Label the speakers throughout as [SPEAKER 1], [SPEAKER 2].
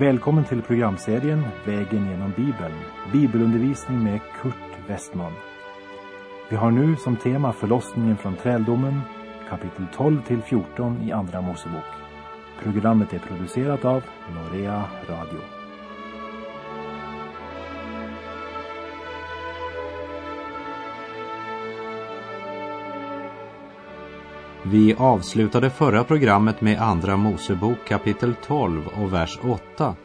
[SPEAKER 1] Välkommen till programserien Vägen genom Bibeln, bibelundervisning med Kurt Westman. Vi har nu som tema förlossningen från träldomen, kapitel 12 till 14 i Andra Mosebok. Programmet är producerat av Norea Radio.
[SPEAKER 2] Vi avslutade förra programmet med Andra Mosebok kapitel 12 och vers 8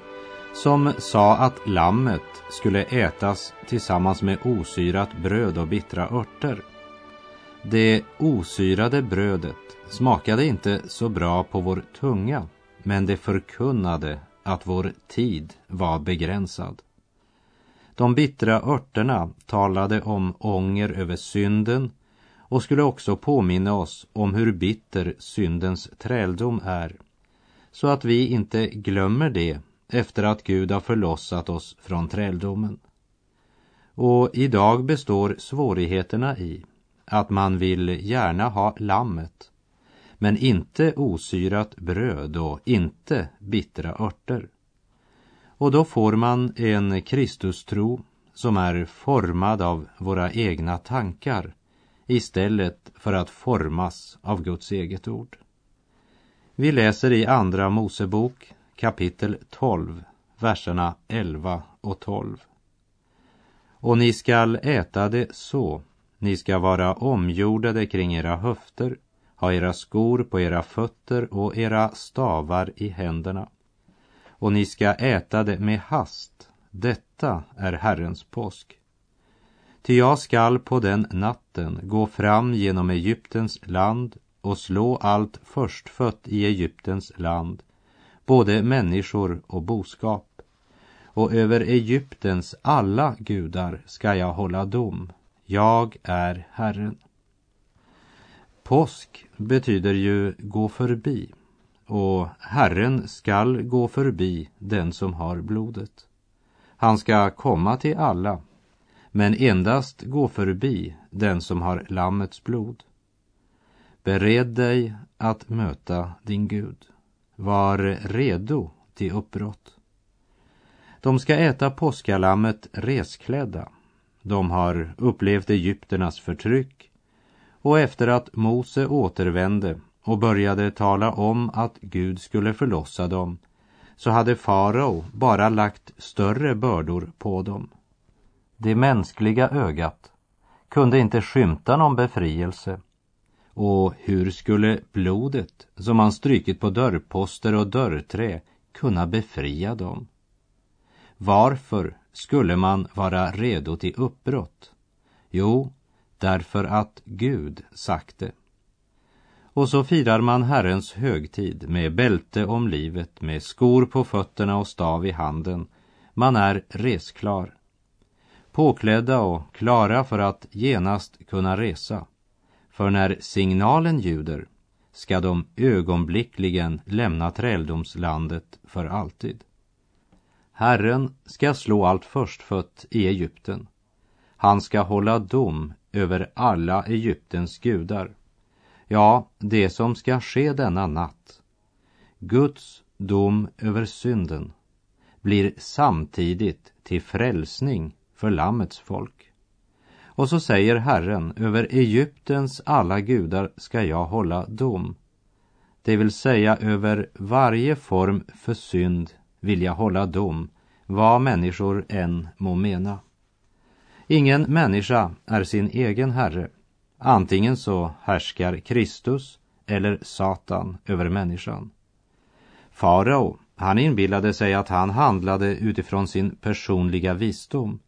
[SPEAKER 2] som sa att lammet skulle ätas tillsammans med osyrat bröd och bittra örter. Det osyrade brödet smakade inte så bra på vår tunga men det förkunnade att vår tid var begränsad. De bittra örterna talade om ånger över synden och skulle också påminna oss om hur bitter syndens träldom är, så att vi inte glömmer det efter att Gud har förlossat oss från träldomen. Och idag består svårigheterna i att man vill gärna ha lammet, men inte osyrat bröd och inte bittra örter. Och då får man en Kristustro som är formad av våra egna tankar istället för att formas av Guds eget ord. Vi läser i Andra Mosebok kapitel 12, verserna 11 och 12. Och ni skall äta det så, ni skall vara omgjordade kring era höfter, ha era skor på era fötter och era stavar i händerna. Och ni skall äta det med hast, detta är Herrens påsk. Ty jag skall på den natten gå fram genom Egyptens land och slå allt förstfött i Egyptens land, både människor och boskap. Och över Egyptens alla gudar ska jag hålla dom. Jag är Herren. Påsk betyder ju gå förbi och Herren skall gå förbi den som har blodet. Han ska komma till alla men endast gå förbi den som har Lammets blod. Bered dig att möta din Gud. Var redo till uppbrott. De ska äta påskalammet resklädda. De har upplevt Egypternas förtryck och efter att Mose återvände och började tala om att Gud skulle förlossa dem så hade farao bara lagt större bördor på dem. Det mänskliga ögat kunde inte skymta någon befrielse. Och hur skulle blodet som man strykit på dörrposter och dörrträ kunna befria dem? Varför skulle man vara redo till uppbrott? Jo, därför att Gud sagt det. Och så firar man Herrens högtid med bälte om livet, med skor på fötterna och stav i handen. Man är resklar påklädda och klara för att genast kunna resa. För när signalen ljuder ska de ögonblickligen lämna träldomslandet för alltid. Herren ska slå allt förstfött i Egypten. Han ska hålla dom över alla Egyptens gudar. Ja, det som ska ske denna natt. Guds dom över synden blir samtidigt till frälsning för Lammets folk. Och så säger Herren, över Egyptens alla gudar ska jag hålla dom. Det vill säga över varje form för synd vill jag hålla dom, vad människor än må mena. Ingen människa är sin egen herre. Antingen så härskar Kristus eller Satan över människan. Farao, han inbillade sig att han handlade utifrån sin personliga visdom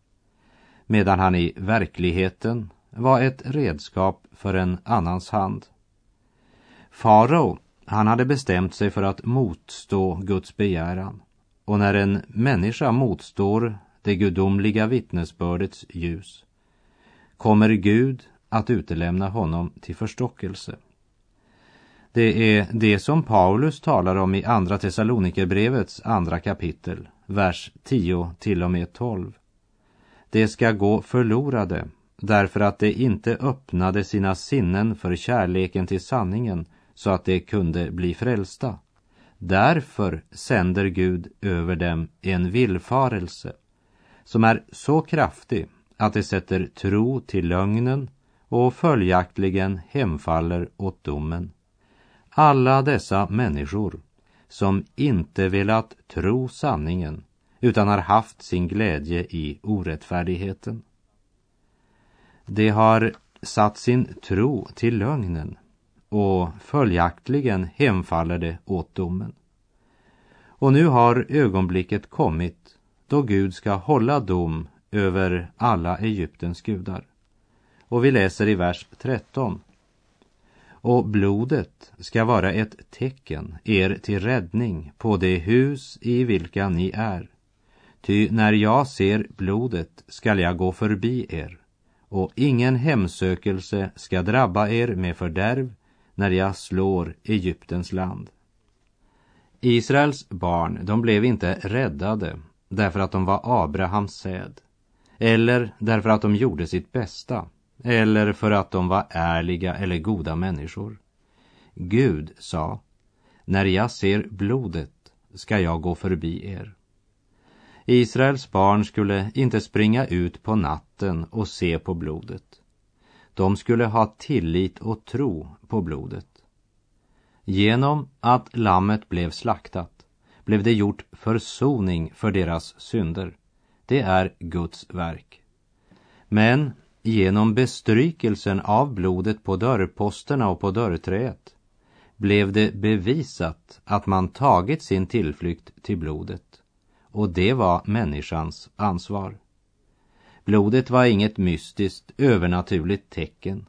[SPEAKER 2] medan han i verkligheten var ett redskap för en annans hand. Farao, han hade bestämt sig för att motstå Guds begäran. Och när en människa motstår det gudomliga vittnesbördets ljus kommer Gud att utelämna honom till förstockelse. Det är det som Paulus talar om i Andra Thessalonikerbrevets andra kapitel, vers 10 till och med 12 de ska gå förlorade därför att de inte öppnade sina sinnen för kärleken till sanningen så att de kunde bli frälsta. Därför sänder Gud över dem en villfarelse som är så kraftig att de sätter tro till lögnen och följaktligen hemfaller åt domen. Alla dessa människor som inte velat tro sanningen utan har haft sin glädje i orättfärdigheten. De har satt sin tro till lögnen och följaktligen hemfaller det åt domen. Och nu har ögonblicket kommit då Gud ska hålla dom över alla Egyptens gudar. Och vi läser i vers 13. Och blodet ska vara ett tecken er till räddning på det hus i vilka ni är. Ty när jag ser blodet skall jag gå förbi er och ingen hemsökelse ska drabba er med fördärv när jag slår Egyptens land. Israels barn, de blev inte räddade därför att de var Abrahams säd eller därför att de gjorde sitt bästa eller för att de var ärliga eller goda människor. Gud sa, när jag ser blodet ska jag gå förbi er. Israels barn skulle inte springa ut på natten och se på blodet. De skulle ha tillit och tro på blodet. Genom att lammet blev slaktat blev det gjort försoning för deras synder. Det är Guds verk. Men genom bestrykelsen av blodet på dörrposterna och på dörrträet blev det bevisat att man tagit sin tillflykt till blodet. Och det var människans ansvar. Blodet var inget mystiskt, övernaturligt tecken.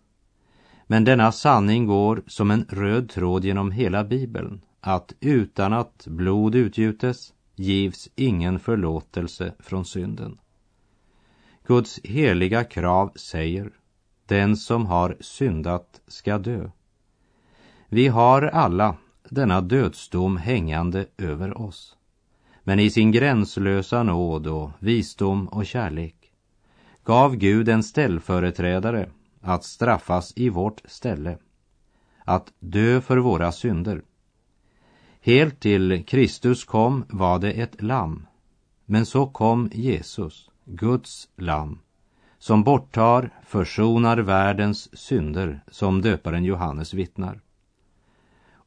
[SPEAKER 2] Men denna sanning går som en röd tråd genom hela Bibeln, att utan att blod utgjutes givs ingen förlåtelse från synden. Guds heliga krav säger, den som har syndat ska dö. Vi har alla denna dödsdom hängande över oss. Men i sin gränslösa nåd och visdom och kärlek gav Gud en ställföreträdare att straffas i vårt ställe, att dö för våra synder. Helt till Kristus kom var det ett lamm, men så kom Jesus, Guds lamm, som borttar, försonar världens synder, som döparen Johannes vittnar.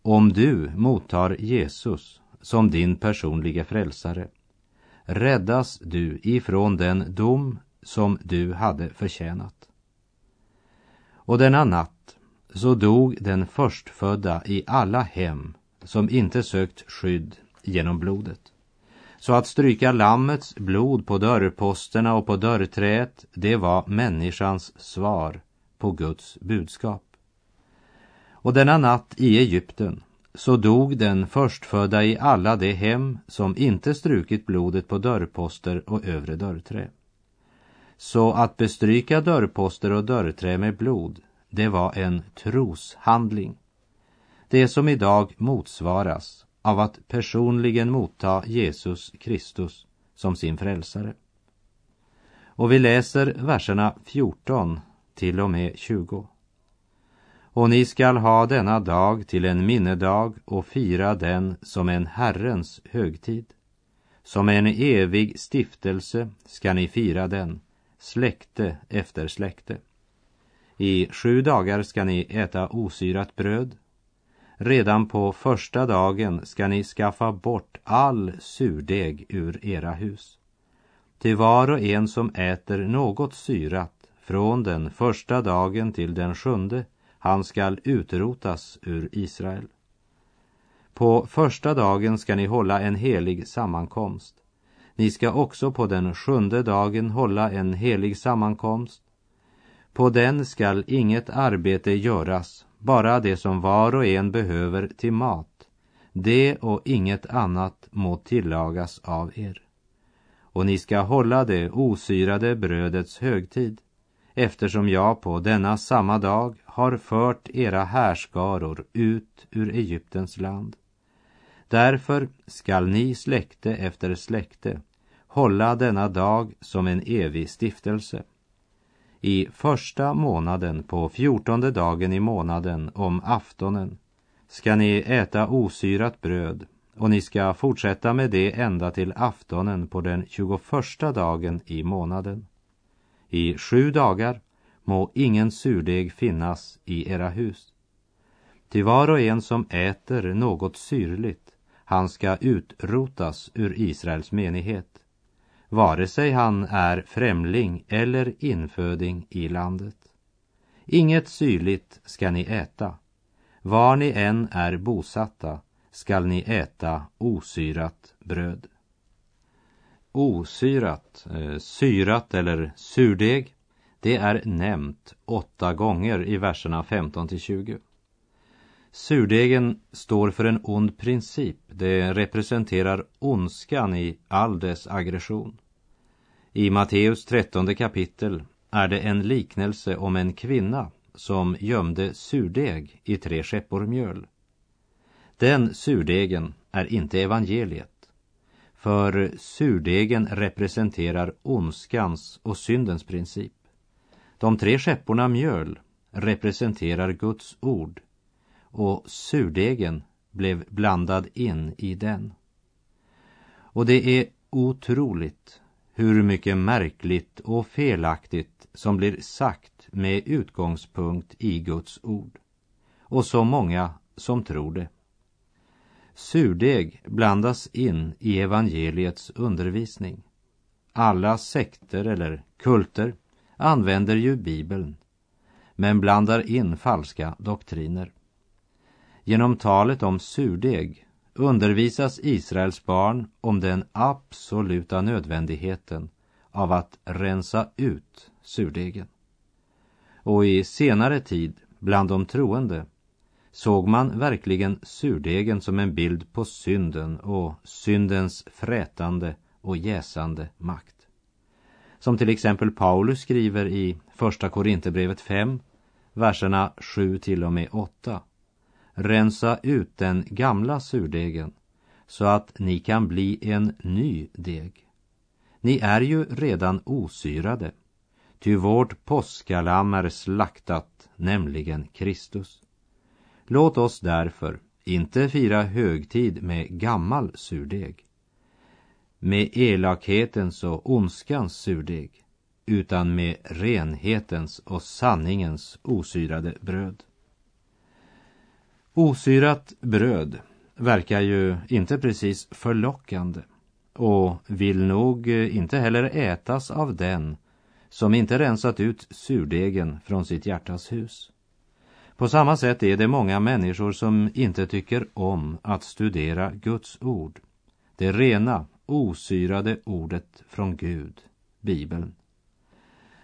[SPEAKER 2] Om du mottar Jesus som din personliga frälsare räddas du ifrån den dom som du hade förtjänat. Och denna natt så dog den förstfödda i alla hem som inte sökt skydd genom blodet. Så att stryka lammets blod på dörrposterna och på dörrträet, det var människans svar på Guds budskap. Och denna natt i Egypten så dog den förstfödda i alla de hem som inte strukit blodet på dörrposter och övre dörrträ. Så att bestryka dörrposter och dörrträ med blod, det var en troshandling. Det som idag motsvaras av att personligen motta Jesus Kristus som sin frälsare. Och vi läser verserna 14 till och med 20. Och ni skall ha denna dag till en minnedag och fira den som en Herrens högtid. Som en evig stiftelse ska ni fira den släkte efter släkte. I sju dagar ska ni äta osyrat bröd. Redan på första dagen ska ni skaffa bort all surdeg ur era hus. Till var och en som äter något syrat från den första dagen till den sjunde, han skall utrotas ur Israel. På första dagen ska ni hålla en helig sammankomst. Ni ska också på den sjunde dagen hålla en helig sammankomst. På den skall inget arbete göras, bara det som var och en behöver till mat. Det och inget annat må tillagas av er. Och ni ska hålla det osyrade brödets högtid, eftersom jag på denna samma dag har fört era härskaror ut ur Egyptens land. Därför skall ni släkte efter släkte hålla denna dag som en evig stiftelse. I första månaden på fjortonde dagen i månaden om aftonen ska ni äta osyrat bröd och ni ska fortsätta med det ända till aftonen på den 21 dagen i månaden. I sju dagar må ingen surdeg finnas i era hus. Till var och en som äter något syrligt, han ska utrotas ur Israels menighet, vare sig han är främling eller inföding i landet. Inget syrligt ska ni äta. Var ni än är bosatta skall ni äta osyrat bröd. Osyrat, eh, syrat eller surdeg, det är nämnt åtta gånger i verserna 15 till 20. Surdegen står för en ond princip. Det representerar ondskan i all dess aggression. I Matteus trettonde kapitel är det en liknelse om en kvinna som gömde surdeg i tre skeppor mjöl. Den surdegen är inte evangeliet, för surdegen representerar ondskans och syndens princip. De tre skepporna mjöl representerar Guds ord och surdegen blev blandad in i den. Och det är otroligt hur mycket märkligt och felaktigt som blir sagt med utgångspunkt i Guds ord. Och så många som tror det. Surdeg blandas in i evangeliets undervisning. Alla sekter eller kulter använder ju Bibeln, men blandar in falska doktriner. Genom talet om surdeg undervisas Israels barn om den absoluta nödvändigheten av att rensa ut surdegen. Och i senare tid, bland de troende, såg man verkligen surdegen som en bild på synden och syndens frätande och jäsande makt. Som till exempel Paulus skriver i Första Korinthierbrevet 5, verserna 7 till och med 8. Rensa ut den gamla surdegen så att ni kan bli en ny deg. Ni är ju redan osyrade, ty vårt påskalamm är slaktat, nämligen Kristus. Låt oss därför inte fira högtid med gammal surdeg, med elakhetens och ondskans surdeg, utan med renhetens och sanningens osyrade bröd. Osyrat bröd verkar ju inte precis förlockande och vill nog inte heller ätas av den som inte rensat ut surdegen från sitt hjärtas hus. På samma sätt är det många människor som inte tycker om att studera Guds ord. Det rena, osyrade ordet från Gud, Bibeln.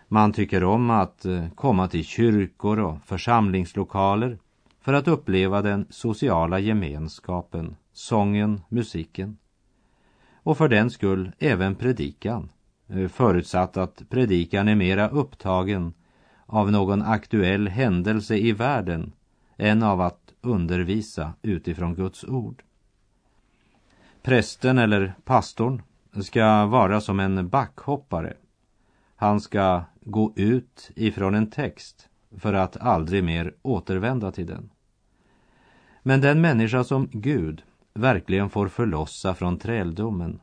[SPEAKER 2] Man tycker om att eh, komma till kyrkor och församlingslokaler för att uppleva den sociala gemenskapen, sången, musiken. Och för den skull även predikan, eh, förutsatt att predikan är mera upptagen av någon aktuell händelse i världen än av att undervisa utifrån Guds ord. Prästen eller pastorn ska vara som en backhoppare. Han ska gå ut ifrån en text för att aldrig mer återvända till den. Men den människa som Gud verkligen får förlossa från träldomen,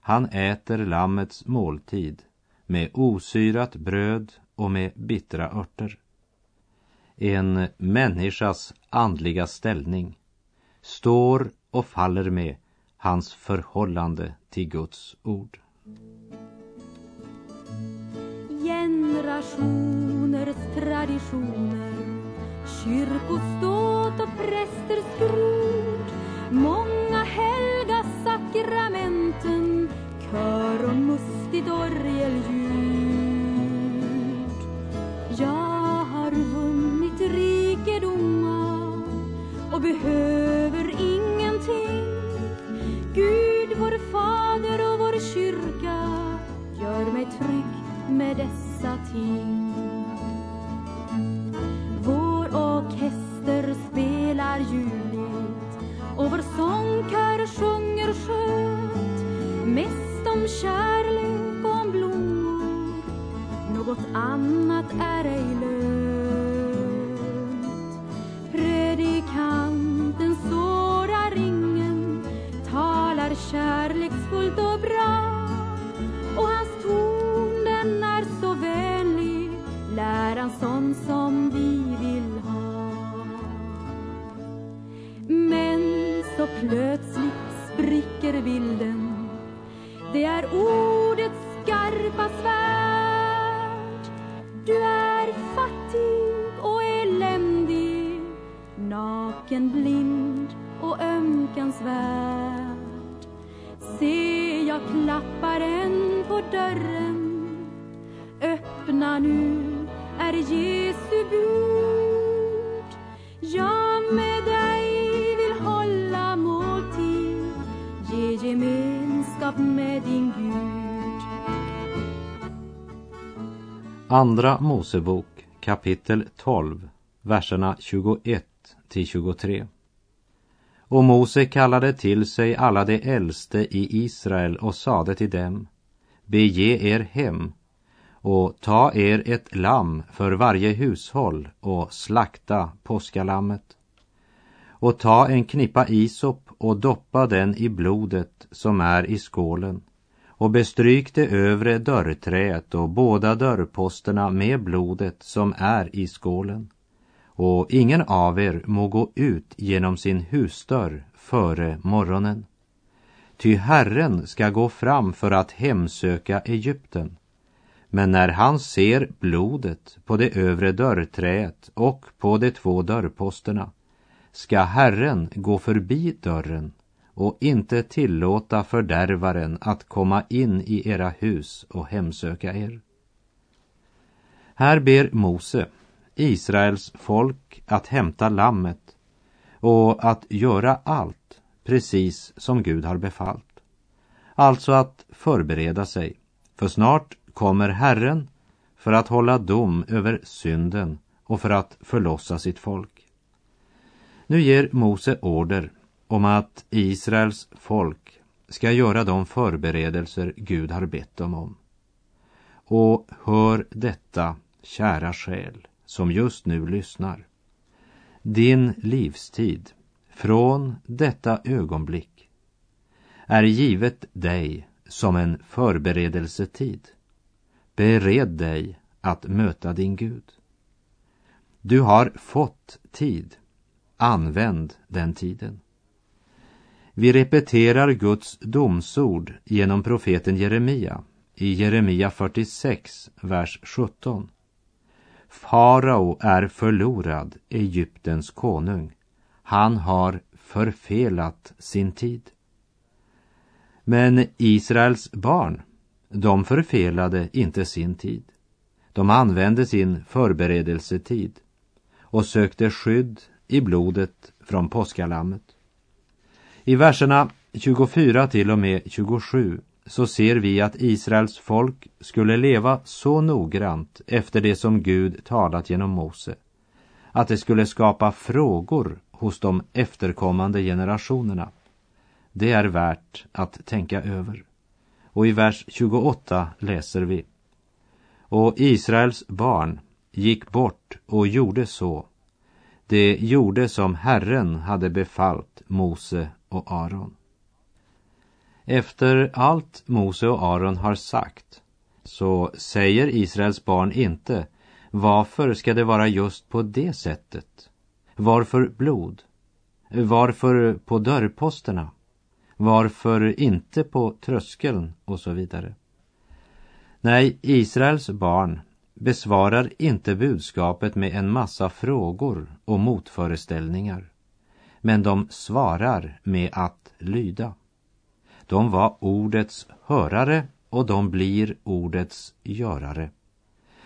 [SPEAKER 2] han äter lammets måltid med osyrat bröd och med bittra örter. En människas andliga ställning står och faller med hans förhållande till Guds ord.
[SPEAKER 3] Generationers traditioner Kyrkoståt och prästers skrot Många helga sakramenten Kör och mustigt orgelljud Jag har vunnit rikedomar och behöver trygg med dessa ting. Vår orkester spelar ljuvligt och vår sångkör sjunger skönt mest om kärlek och om blommor. Något annat är ej lönt. Predikanten sårar ingen, talar kärleksfullt och bra och hans läran sån som vi vill ha. Men så plötsligt spricker bilden. Det är ordets skarpa svärd. Du är fattig och eländig, naken, blind och ömkansvärd. Se, jag klappar än på dörren öppna nu är Jesu. Jag med dig vill hålla måltid, ge gemenskap med din Gud.
[SPEAKER 2] Andra Mosebok kapitel 12, verserna 21 till 23. Och Mose kallade till sig alla de äldste i Israel och sade till dem, bege er hem och ta er ett lamm för varje hushåll och slakta påskalammet. Och ta en knippa isop och doppa den i blodet som är i skålen och bestryk det övre dörrträet och båda dörrposterna med blodet som är i skålen. Och ingen av er må gå ut genom sin husdörr före morgonen. Ty Herren ska gå fram för att hemsöka Egypten. Men när han ser blodet på det övre dörrträet och på de två dörrposterna ska Herren gå förbi dörren och inte tillåta fördärvaren att komma in i era hus och hemsöka er. Här ber Mose Israels folk att hämta lammet och att göra allt precis som Gud har befallt. Alltså att förbereda sig, för snart kommer Herren för att hålla dom över synden och för att förlossa sitt folk. Nu ger Mose order om att Israels folk ska göra de förberedelser Gud har bett dem om. Och hör detta, kära själ, som just nu lyssnar. Din livstid från detta ögonblick är givet dig som en förberedelsetid. Bered dig att möta din Gud. Du har fått tid. Använd den tiden. Vi repeterar Guds domsord genom profeten Jeremia i Jeremia 46, vers 17. Farao är förlorad, Egyptens konung. Han har förfelat sin tid. Men Israels barn, de förfelade inte sin tid. De använde sin förberedelsetid och sökte skydd i blodet från påskalammet. I verserna 24 till och med 27 så ser vi att Israels folk skulle leva så noggrant efter det som Gud talat genom Mose att det skulle skapa frågor hos de efterkommande generationerna. Det är värt att tänka över. Och i vers 28 läser vi. Och Israels barn gick bort och gjorde så. Det gjorde som Herren hade befallt Mose och Aron. Efter allt Mose och Aron har sagt så säger Israels barn inte varför ska det vara just på det sättet? Varför blod? Varför på dörrposterna? Varför inte på tröskeln och så vidare? Nej, Israels barn besvarar inte budskapet med en massa frågor och motföreställningar. Men de svarar med att lyda. De var ordets hörare och de blir ordets görare.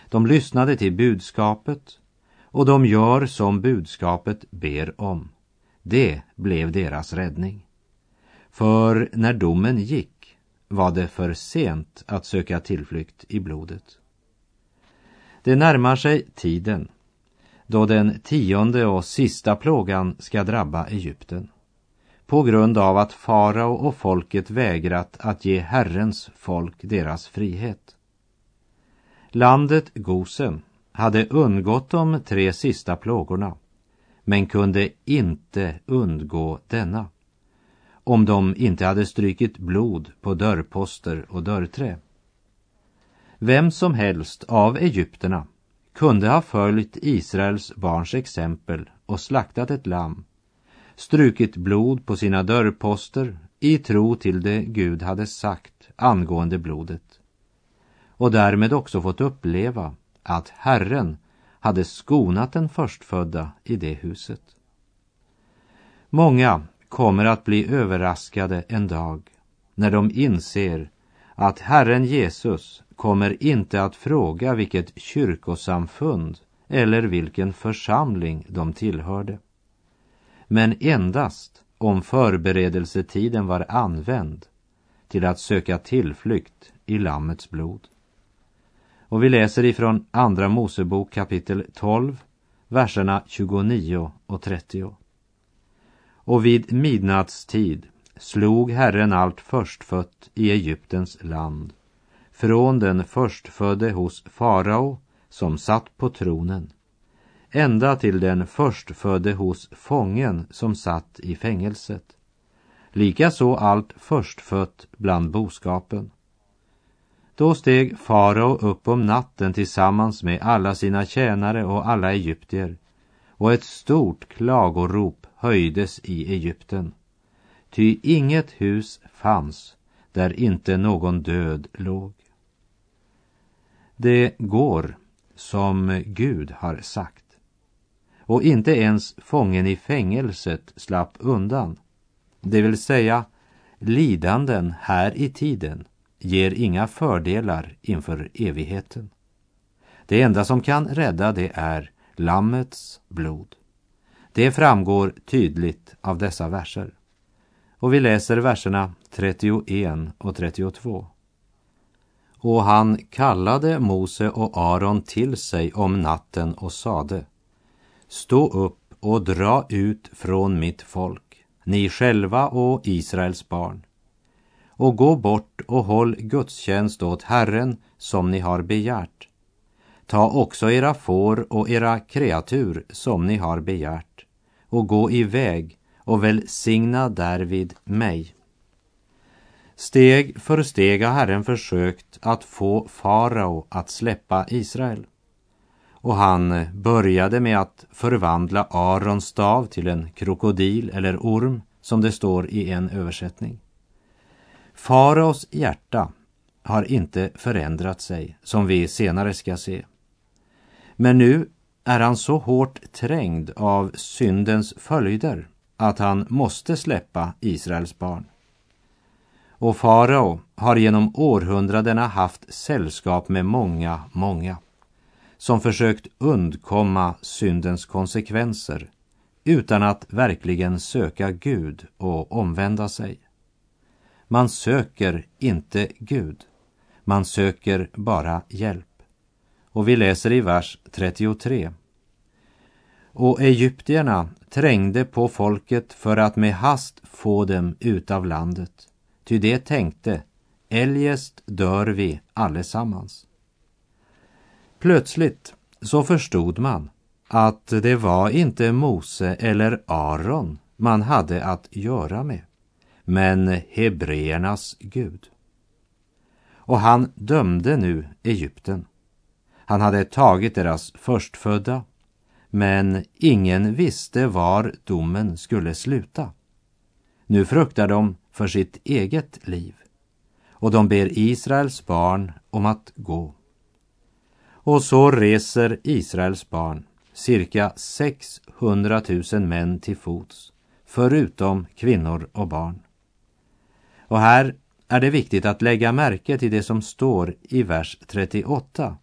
[SPEAKER 2] De lyssnade till budskapet och de gör som budskapet ber om. Det blev deras räddning. För när domen gick var det för sent att söka tillflykt i blodet. Det närmar sig tiden då den tionde och sista plågan ska drabba Egypten på grund av att farao och folket vägrat att ge Herrens folk deras frihet. Landet Gosen hade undgått de tre sista plågorna men kunde inte undgå denna om de inte hade strykit blod på dörrposter och dörrträ. Vem som helst av egypterna kunde ha följt Israels barns exempel och slaktat ett lamm strukit blod på sina dörrposter i tro till det Gud hade sagt angående blodet och därmed också fått uppleva att Herren hade skonat den förstfödda i det huset. Många kommer att bli överraskade en dag när de inser att Herren Jesus kommer inte att fråga vilket kyrkosamfund eller vilken församling de tillhörde. Men endast om förberedelsetiden var använd till att söka tillflykt i Lammets blod. Och vi läser ifrån Andra Mosebok kapitel 12, verserna 29 och 30. Och vid midnattstid slog Herren allt förstfött i Egyptens land, från den förstfödde hos farao som satt på tronen, ända till den förstfödde hos fången som satt i fängelset. Likaså allt förstfött bland boskapen. Då steg farao upp om natten tillsammans med alla sina tjänare och alla egyptier, och ett stort klagorop höjdes i Egypten. Ty inget hus fanns där inte någon död låg. Det går som Gud har sagt. Och inte ens fången i fängelset slapp undan. Det vill säga, lidanden här i tiden ger inga fördelar inför evigheten. Det enda som kan rädda det är Lammets blod. Det framgår tydligt av dessa verser. Och vi läser verserna 31 och 32. Och han kallade Mose och Aron till sig om natten och sade Stå upp och dra ut från mitt folk, ni själva och Israels barn och gå bort och håll gudstjänst åt Herren som ni har begärt. Ta också era får och era kreatur som ni har begärt och gå iväg och välsigna därvid mig. Steg för steg har Herren försökt att få farao att släppa Israel. Och han började med att förvandla Arons stav till en krokodil eller orm, som det står i en översättning. Faraos hjärta har inte förändrat sig, som vi senare ska se. Men nu är han så hårt trängd av syndens följder att han måste släppa Israels barn. Och farao har genom århundradena haft sällskap med många, många som försökt undkomma syndens konsekvenser utan att verkligen söka Gud och omvända sig. Man söker inte Gud, man söker bara hjälp. Och vi läser i vers 33. Och egyptierna trängde på folket för att med hast få dem ut av landet. Ty det tänkte, eljest dör vi allesammans. Plötsligt så förstod man att det var inte Mose eller Aron man hade att göra med, men hebreernas Gud. Och han dömde nu Egypten. Han hade tagit deras förstfödda, men ingen visste var domen skulle sluta. Nu fruktar de för sitt eget liv och de ber Israels barn om att gå. Och så reser Israels barn, cirka 600 000 män till fots, förutom kvinnor och barn. Och här är det viktigt att lägga märke till det som står i vers 38.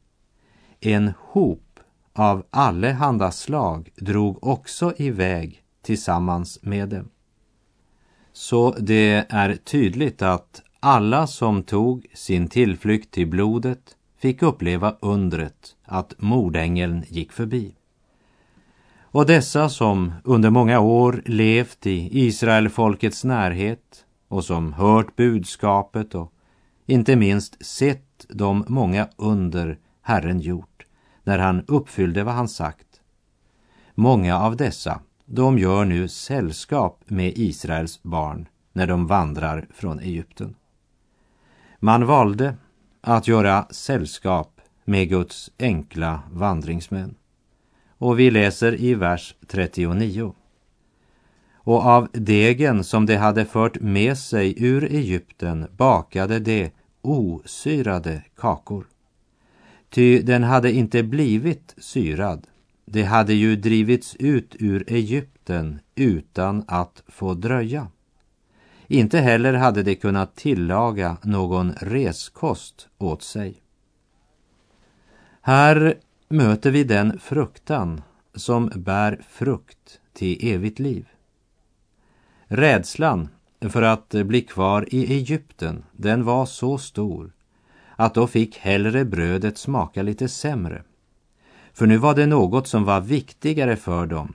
[SPEAKER 2] En hop av allehanda slag drog också iväg tillsammans med dem. Så det är tydligt att alla som tog sin tillflykt till blodet fick uppleva undret att mordängeln gick förbi. Och dessa som under många år levt i Israelfolkets närhet och som hört budskapet och inte minst sett de många under Herren gjort när han uppfyllde vad han sagt. Många av dessa, de gör nu sällskap med Israels barn när de vandrar från Egypten. Man valde att göra sällskap med Guds enkla vandringsmän. Och vi läser i vers 39. och av degen som de hade fört med sig ur Egypten bakade de osyrade kakor. Ty den hade inte blivit syrad. Det hade ju drivits ut ur Egypten utan att få dröja. Inte heller hade de kunnat tillaga någon reskost åt sig. Här möter vi den fruktan som bär frukt till evigt liv. Rädslan för att bli kvar i Egypten, den var så stor att då fick hellre brödet smaka lite sämre. För nu var det något som var viktigare för dem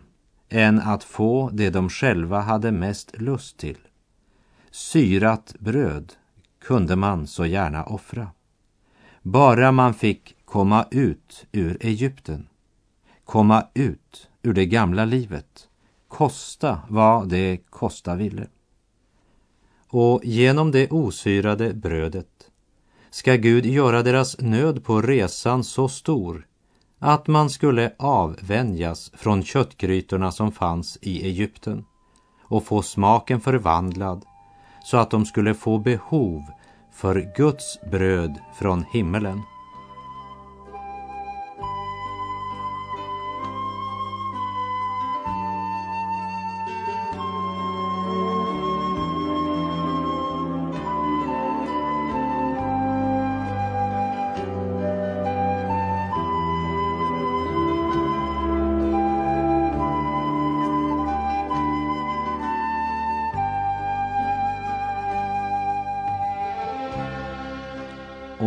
[SPEAKER 2] än att få det de själva hade mest lust till. Syrat bröd kunde man så gärna offra. Bara man fick komma ut ur Egypten, komma ut ur det gamla livet, kosta vad det kosta ville. Och genom det osyrade brödet ska Gud göra deras nöd på resan så stor att man skulle avvänjas från köttgrytorna som fanns i Egypten och få smaken förvandlad så att de skulle få behov för Guds bröd från himmelen.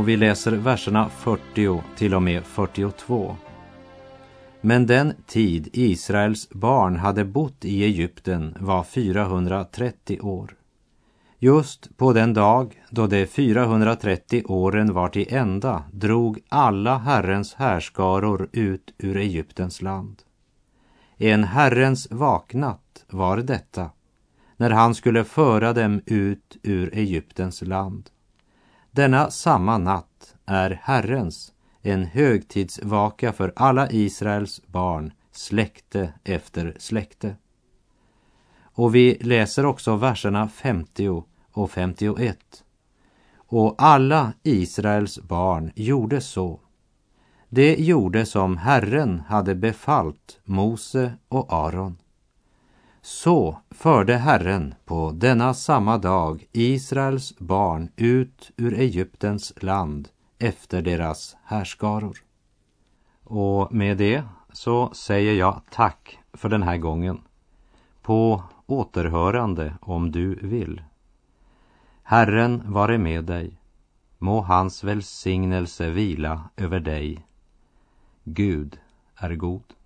[SPEAKER 2] Vi läser verserna 40 till och med 42. Men den tid Israels barn hade bott i Egypten var 430 år. Just på den dag då de 430 åren var till ända drog alla Herrens härskaror ut ur Egyptens land. En Herrens vaknatt var detta, när han skulle föra dem ut ur Egyptens land. Denna samma natt är Herrens, en högtidsvaka för alla Israels barn, släkte efter släkte. Och vi läser också verserna 50 och 51. Och alla Israels barn gjorde så. Det gjorde som Herren hade befallt Mose och Aron. Så förde Herren på denna samma dag Israels barn ut ur Egyptens land efter deras härskaror. Och med det så säger jag tack för den här gången. På återhörande om du vill. Herren vare med dig. Må hans välsignelse vila över dig. Gud är god.